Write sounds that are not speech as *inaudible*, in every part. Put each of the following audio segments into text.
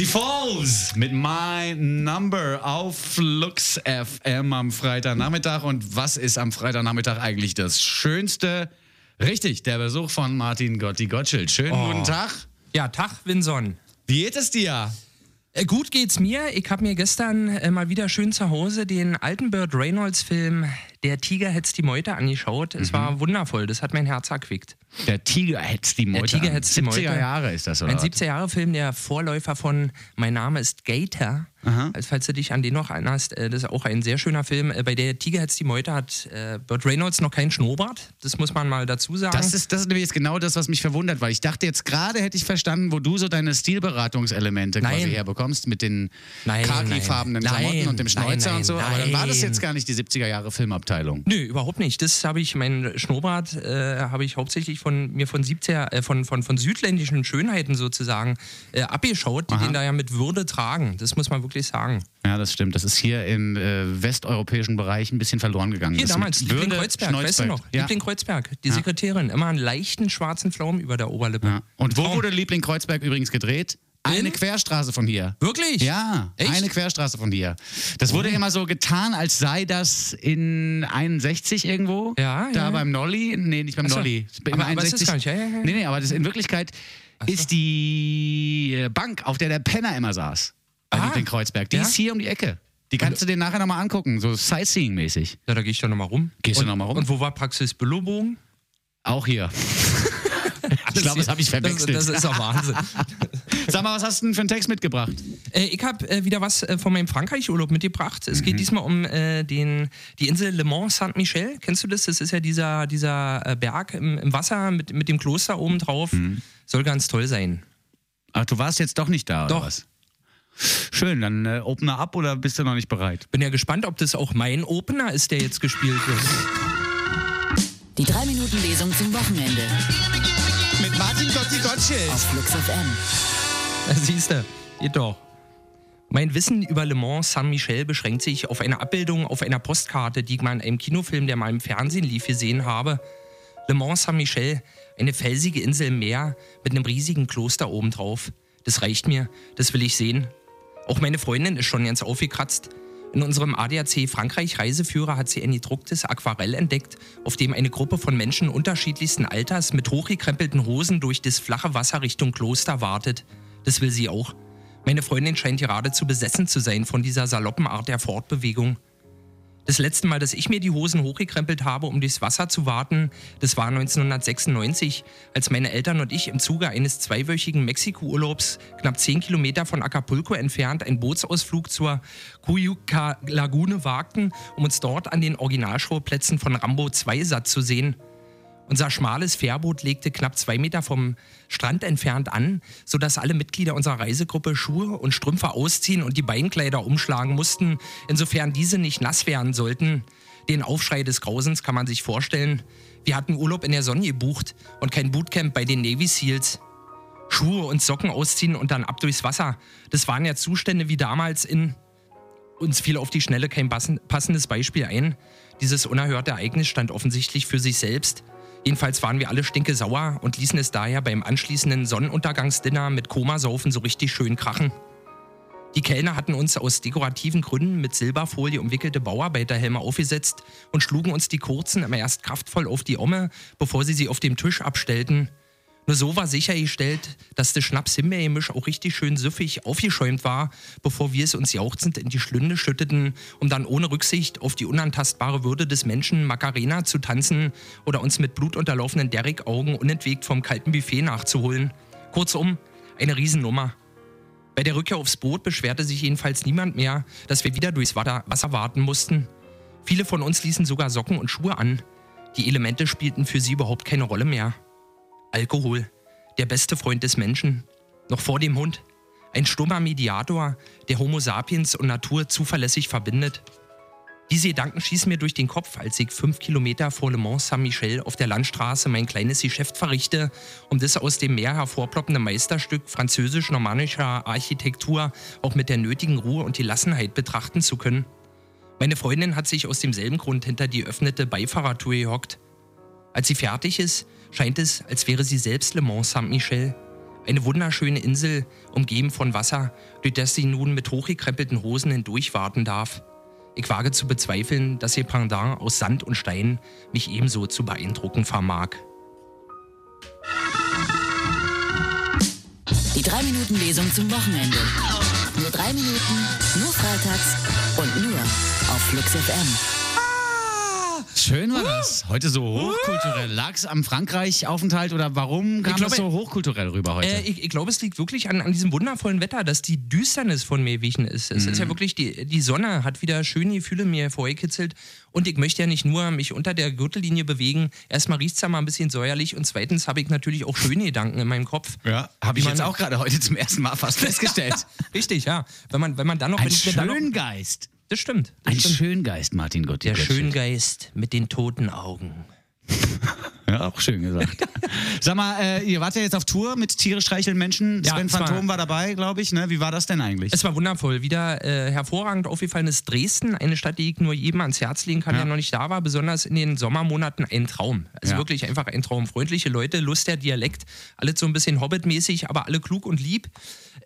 Die Falls mit My Number auf Flux FM am Freitagnachmittag. Und was ist am Freitagnachmittag eigentlich das Schönste? Richtig, der Besuch von Martin Gotti Gottschild. Schönen Oh. guten Tag. Ja, Tag, Winson. Wie geht es dir? Äh, gut geht's mir. Ich habe mir gestern äh, mal wieder schön zu Hause den alten Burt Reynolds-Film Der Tiger hetzt die Meute angeschaut. Es war wundervoll. Das hat mein Herz erquickt. Der Tiger hetzt die Meute. Tiger an. hetzt die 70er Meute. Jahre ist das, oder? Ein was? 70er-Jahre-Film, der Vorläufer von Mein Name ist Gator. Als falls du dich an den noch erinnerst, äh, das ist auch ein sehr schöner Film. Äh, Bei der Tiger hetzt die Meute hat äh, Burt Reynolds noch keinen Schnurrbart. Das muss man mal dazu sagen. Das ist, das ist nämlich jetzt genau das, was mich verwundert, weil ich dachte jetzt gerade hätte ich verstanden, wo du so deine Stilberatungselemente quasi Nein. herbekommst mit den khaki-farbenen. Klamotten und dem Schnäuzer und so. Aber dann war das jetzt gar nicht die 70er Jahre Filmabteilung. Nö, überhaupt nicht. Das habe ich, mein Schnurrbart äh, habe ich hauptsächlich von mir von 70er, äh, von, von, von südländischen Schönheiten sozusagen äh, abgeschaut, die Aha. den da ja mit Würde tragen. Das muss man wirklich sagen. Ja, das stimmt. Das ist hier im äh, westeuropäischen Bereich ein bisschen verloren gegangen. Hier das damals, Liebling Würde, Kreuzberg, weißt du noch? Schneuzberg. Ja. Liebling Kreuzberg, die Sekretärin, immer einen leichten schwarzen Pflaumen über der Oberlippe. ja. Und wo wurde Liebling Kreuzberg übrigens gedreht? Eine In? Querstraße von hier. Wirklich? Ja, Echt? Oh. eine Querstraße von hier. Das wurde immer so getan, als sei das in 61 irgendwo. Ja, Da ja. beim Nolli. Nee, nicht beim Ach so. Nolli. Aber- aber es ist ja, ja, ja. Nee, nee, aber das in Wirklichkeit ist die Bank, auf der der Penner immer saß. Bei Ah. Liebling Kreuzberg. Die Ja? ist hier um die Ecke. Die kannst du dir nachher nochmal angucken, so Sightseeing-mäßig. Ja, da gehe ich doch nochmal rum. Gehst du und, noch mal rum? Und wo war Praxis Büllobogen? Auch hier. Ich glaube, das habe ich verwechselt. Das, das ist doch Wahnsinn. *laughs* Sag mal, was hast du denn für einen Text mitgebracht? Äh, ich habe äh, wieder was äh, von meinem Frankreich-Urlaub mitgebracht. Es Mhm. geht diesmal um äh, den, die Insel Le Mans Saint-Michel. Kennst du das? Das ist ja dieser, dieser äh, Berg im, im Wasser mit, mit dem Kloster oben drauf. Mhm. Soll ganz toll sein. Ach, du warst jetzt doch nicht da, Doch. oder was? Schön, dann äh, Opener ab oder bist du noch nicht bereit? Bin ja gespannt, ob das auch mein Opener ist, der jetzt gespielt wird. Die 3-Minuten-Lesung zum Wochenende Martin Gotti Gottschild. auf Flux FM. Siehst du, geht doch. Mein Wissen über Le Mans Saint-Michel beschränkt sich auf eine Abbildung auf einer Postkarte, die ich mal in einem Kinofilm, der mal im Fernsehen lief, gesehen habe. Le Mans Saint-Michel, eine felsige Insel im Meer mit einem riesigen Kloster obendrauf. Das reicht mir, das will ich sehen. Auch meine Freundin ist schon ganz aufgekratzt. In unserem ADAC Frankreich Reiseführer hat sie ein gedrucktes Aquarell entdeckt, auf dem eine Gruppe von Menschen unterschiedlichsten Alters mit hochgekrempelten Hosen durch das flache Wasser Richtung Kloster wartet. Das will sie auch. Meine Freundin scheint geradezu besessen zu sein von dieser saloppen Art der Fortbewegung. Das letzte Mal, dass ich mir die Hosen hochgekrempelt habe, um durchs Wasser zu warten, das war 1996, als meine Eltern und ich im Zuge eines zweiwöchigen Mexiko-Urlaubs knapp 10 Kilometer von Acapulco entfernt einen Bootsausflug zur Cuyuca Lagune wagten, um uns dort an den Originalschauplätzen von Rambo 2 satt zu sehen. Unser schmales Fährboot legte knapp zwei Meter vom Strand entfernt an, sodass alle Mitglieder unserer Reisegruppe Schuhe und Strümpfe ausziehen und die Beinkleider umschlagen mussten, insofern diese nicht nass werden sollten. Den Aufschrei des Grausens kann man sich vorstellen. Wir hatten Urlaub in der Sonne gebucht und kein Bootcamp bei den Navy Seals. Schuhe und Socken ausziehen und dann ab durchs Wasser. Das waren ja Zustände wie damals in uns fiel auf die Schnelle kein passen- passendes Beispiel ein. Dieses unerhörte Ereignis stand offensichtlich für sich selbst. Jedenfalls waren wir alle stinke sauer und ließen es daher beim anschließenden Sonnenuntergangsdinner mit Komasaufen so richtig schön krachen. Die Kellner hatten uns aus dekorativen Gründen mit Silberfolie umwickelte Bauarbeiterhelme aufgesetzt und schlugen uns die kurzen immer erst kraftvoll auf die Omme, bevor sie sie auf dem Tisch abstellten. Nur so war sichergestellt, dass das Schnaps-Himbeergemisch auch richtig schön süffig aufgeschäumt war, bevor wir es uns jauchzend in die Schlünde schütteten, um dann ohne Rücksicht auf die unantastbare Würde des Menschen Macarena zu tanzen oder uns mit blutunterlaufenden Derrick-Augen unentwegt vom kalten Buffet nachzuholen. Kurzum, eine Riesennummer. Bei der Rückkehr aufs Boot beschwerte sich jedenfalls niemand mehr, dass wir wieder durchs Wasser warten mussten. Viele von uns ließen sogar Socken und Schuhe an. Die Elemente spielten für sie überhaupt keine Rolle mehr. Alkohol, der beste Freund des Menschen, noch vor dem Hund. Ein stummer Mediator, der Homo sapiens und Natur zuverlässig verbindet. Diese Gedanken schießen mir durch den Kopf, als ich fünf Kilometer vor Le Mans Saint-Michel auf der Landstraße mein kleines Geschäft verrichte, um das aus dem Meer hervorploppende Meisterstück französisch-normannischer Architektur auch mit der nötigen Ruhe und Gelassenheit betrachten zu können. Meine Freundin hat sich aus demselben Grund hinter die öffnete Beifahrertür gehockt. Als sie fertig ist, scheint es, als wäre sie selbst Le Mans Saint-Michel. Eine wunderschöne Insel, umgeben von Wasser, durch das sie nun mit hochgekrempelten Hosen hindurchwarten darf. Ich wage zu bezweifeln, dass ihr Pendant aus Sand und Stein mich ebenso zu beeindrucken vermag. Die 3-Minuten-Lesung zum Wochenende. Nur drei Minuten, nur freitags und nur auf Flux FM. Schön war das. Heute so hochkulturell. Lag es am Frankreich-Aufenthalt oder warum kam glaube, das so hochkulturell rüber heute? Äh, ich, ich glaube, es liegt wirklich an, an diesem wundervollen Wetter, dass die Düsternis von mir wichen ist. Es ist ja wirklich, die, die Sonne hat wieder schöne Gefühle mir vorgekitzelt. Und ich möchte ja nicht nur mich unter der Gürtellinie bewegen. Erstmal riecht es ja mal ein bisschen säuerlich und zweitens habe ich natürlich auch schöne Gedanken in meinem Kopf. ja, habe ich jetzt auch gerade heute zum ersten Mal fast festgestellt. *laughs* Richtig, ja. Wenn man, wenn man dann noch. Ein wenn ich mir dann noch, Schöngeist. Das stimmt. Das Ein stimmt. Schöngeist, Martin Gott. Der Schöngeist mit den toten Augen. *laughs* Ja, auch schön gesagt. *laughs* Sag mal, äh, ihr wart ja jetzt auf Tour mit Tiere streicheln Menschen. Ja, Sven es war- Phantom war dabei, glaube ich. Ne? Wie war das denn eigentlich? Es war wundervoll. Wieder äh, hervorragend aufgefallen ist Dresden, eine Stadt, die ich nur jedem ans Herz legen kann, Ja. der noch nicht da war. Besonders in den Sommermonaten ein Traum. Also Ja. wirklich einfach ein Traum. Freundliche Leute, lustiger Dialekt, alles so ein bisschen Hobbit-mäßig, aber alle klug und lieb.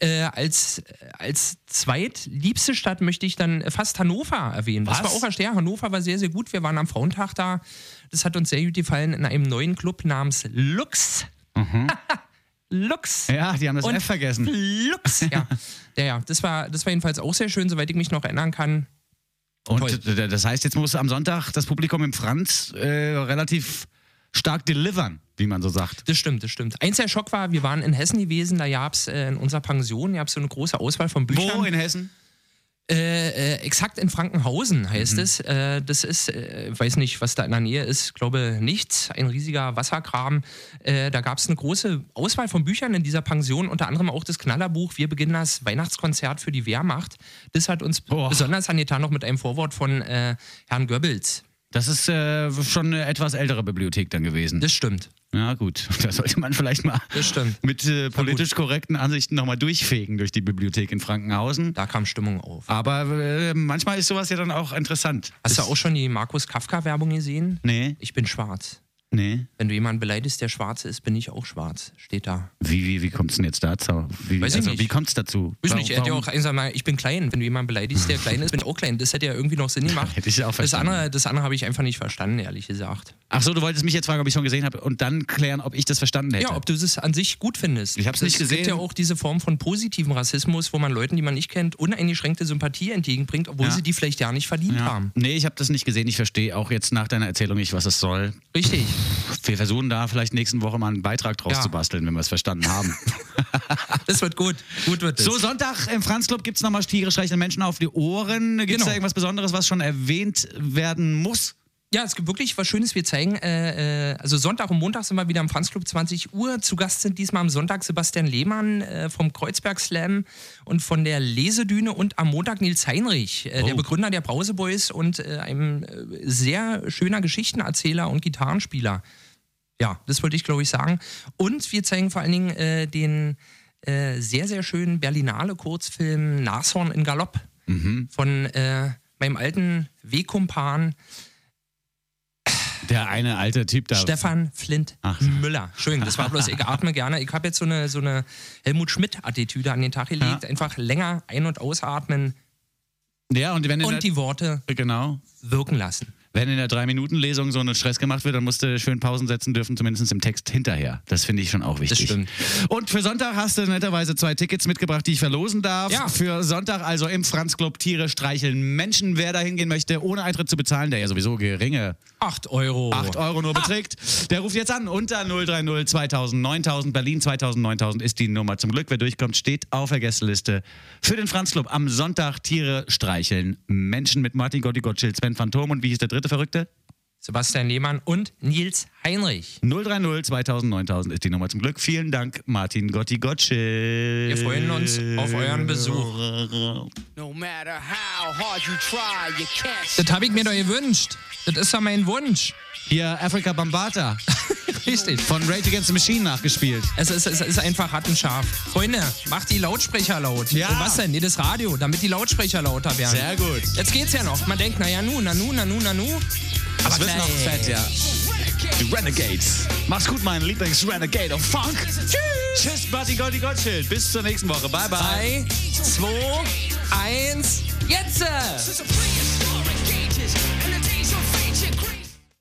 Äh, als, als zweitliebste Stadt möchte ich dann fast Hannover erwähnen. Das Was? war auch erst, ja, Hannover war sehr, sehr gut. Wir waren am Frauentag da. Das hat uns sehr gut gefallen in einem neuen Club namens Lux. *laughs* Lux. Mhm. ja, die haben das Und F vergessen. Flux. Ja, *laughs* ja, ja. Das, war, das war jedenfalls auch sehr schön, soweit ich mich noch erinnern kann. Und Toll. das heißt, jetzt muss am Sonntag das Publikum im Franz äh, relativ stark delivern, wie man so sagt. Das stimmt, das stimmt. Eins der Schock war, wir waren in Hessen gewesen, da gab es äh, in unserer Pension gab's so eine große Auswahl von Büchern. Wo in Hessen? Äh, äh, exakt in Frankenhausen heißt es. Äh, das ist, äh, weiß nicht, was da in der Nähe ist, glaube nichts. Ein riesiger Wassergraben. Äh, da gab es eine große Auswahl von Büchern in dieser Pension, unter anderem auch das Knallerbuch Wir beginnen das Weihnachtskonzert für die Wehrmacht. Das hat uns Boah. besonders angetan, noch mit einem Vorwort von Herrn Goebbels. Das ist schon eine etwas ältere Bibliothek dann gewesen. Das stimmt. Ja, gut. *laughs* Da sollte man vielleicht mal Das mit äh, politisch korrekten Ansichten nochmal durchfegen durch die Bibliothek in Frankenhausen. Da kam Stimmung auf. Aber äh, manchmal ist sowas ja dann auch interessant. Hast du Ist- auch schon die Markus Kafka-Werbung gesehen? Nee, Ich bin schwarz. Nee. Wenn du jemanden beleidigst, der schwarz ist, bin ich auch schwarz. Steht da. Wie, wie, wie kommt es denn jetzt dazu? Wie, Weiß ich also, nicht. wie kommt es dazu? Weiß Warum- nicht, er hätte ja auch einfach mal, ich bin klein. Wenn du jemanden beleidigst, der klein ist, bin ich auch klein. Das hätte ja irgendwie noch Sinn gemacht. *laughs* Hätte ich auch das verstanden. andere, das andere habe ich einfach nicht verstanden, ehrlich gesagt. Ach so, du wolltest mich jetzt fragen, ob ich schon gesehen habe und dann klären, ob ich das verstanden hätte. Ja, ob du das an sich gut findest. Ich nicht Es gesehen. gibt ja auch diese Form von positivem Rassismus, wo man Leuten, die man nicht kennt, uneingeschränkte Sympathie entgegenbringt, obwohl Ja. sie die vielleicht ja nicht verdient ja. haben. Nee, ich habe das nicht gesehen. Ich verstehe auch jetzt nach deiner Erzählung nicht, was es soll. Richtig. Wir versuchen da vielleicht nächsten Woche mal einen Beitrag draus Ja. zu basteln, wenn wir es verstanden haben. *laughs* Das wird gut. Gut wird es. so, Sonntag im Franz Club gibt es nochmal Tiere streicheln Menschen auf die Ohren. Gibt es Genau. da irgendwas Besonderes, was schon erwähnt werden muss? Ja, es gibt wirklich was Schönes. Wir zeigen, äh, äh, also Sonntag und Montag sind wir wieder im Franz Club 20 Uhr. Zu Gast sind diesmal am Sonntag Sebastian Lehmann äh, vom Kreuzberg Slam und von der Lesedüne und am Montag Nils Heinrich, äh, der Oh. Begründer der Brause Boys und äh, ein äh, sehr schöner Geschichtenerzähler und Gitarrenspieler. Ja, das wollte ich, glaube ich, sagen. Und wir zeigen vor allen Dingen den sehr, sehr schönen Berlinale Kurzfilm Nashorn in Galopp von äh, meinem alten Wegkumpan Der eine alte Typ da. Stefan Flint Ach. Müller. Entschuldigung, das war bloß, ich atme gerne. Ich habe jetzt so eine, so eine Helmut Schmidt-Attitüde an den Tag gelegt. Ja. Einfach länger ein- und ausatmen Ja, und und die Worte genau. wirken lassen. Wenn in der Drei-Minuten-Lesung so einen Stress gemacht wird, dann musst du schön Pausen setzen dürfen, zumindest im Text hinterher. Das finde ich schon auch wichtig. stimmt. Und für Sonntag hast du netterweise zwei Tickets mitgebracht, die ich verlosen darf. Ja. Für Sonntag also im Franz Club Tiere streicheln Menschen. Wer da hingehen möchte, ohne Eintritt zu bezahlen, der ja sowieso geringe 8 Euro. 8 Euro nur beträgt, der ruft jetzt an unter 030 2000 9000. Berlin 2000 9000 ist die Nummer. Zum Glück, wer durchkommt, steht auf der Gästeliste für den Franz Club. Am Sonntag Tiere streicheln Menschen mit Martin Gotti Gottschild, Sven Phantom und wie hieß der dritte Verrückte? Sebastian Lehmann und Nils Heinrich. 030 2000 9000 ist die Nummer zum Glück. Vielen Dank, Martin Gotti Gottschild. Wir freuen uns auf euren Besuch. No matter how hard you try, you can't. Das habe ich mir doch gewünscht. Das ist ja mein Wunsch. Hier Africa Bambata *laughs* Richtig. von Rage Against the Machine nachgespielt. Es ist, es ist einfach rattenscharf. Freunde, macht die Lautsprecher laut. Ja. Und was denn? Nee, das Radio, damit die Lautsprecher lauter werden. Sehr gut. Jetzt geht's ja noch. Man denkt, na ja, nu, na nu, na nu, na nu. Das wird noch fett, ja. Die Renegades. Mach's gut, mein Lieblings-Renegade of Funk. Tschüss. Tschüss, Martin Gotti Gottschild. Bis zur nächsten Woche. Bye, bye. 3, 2, 1, jetzt!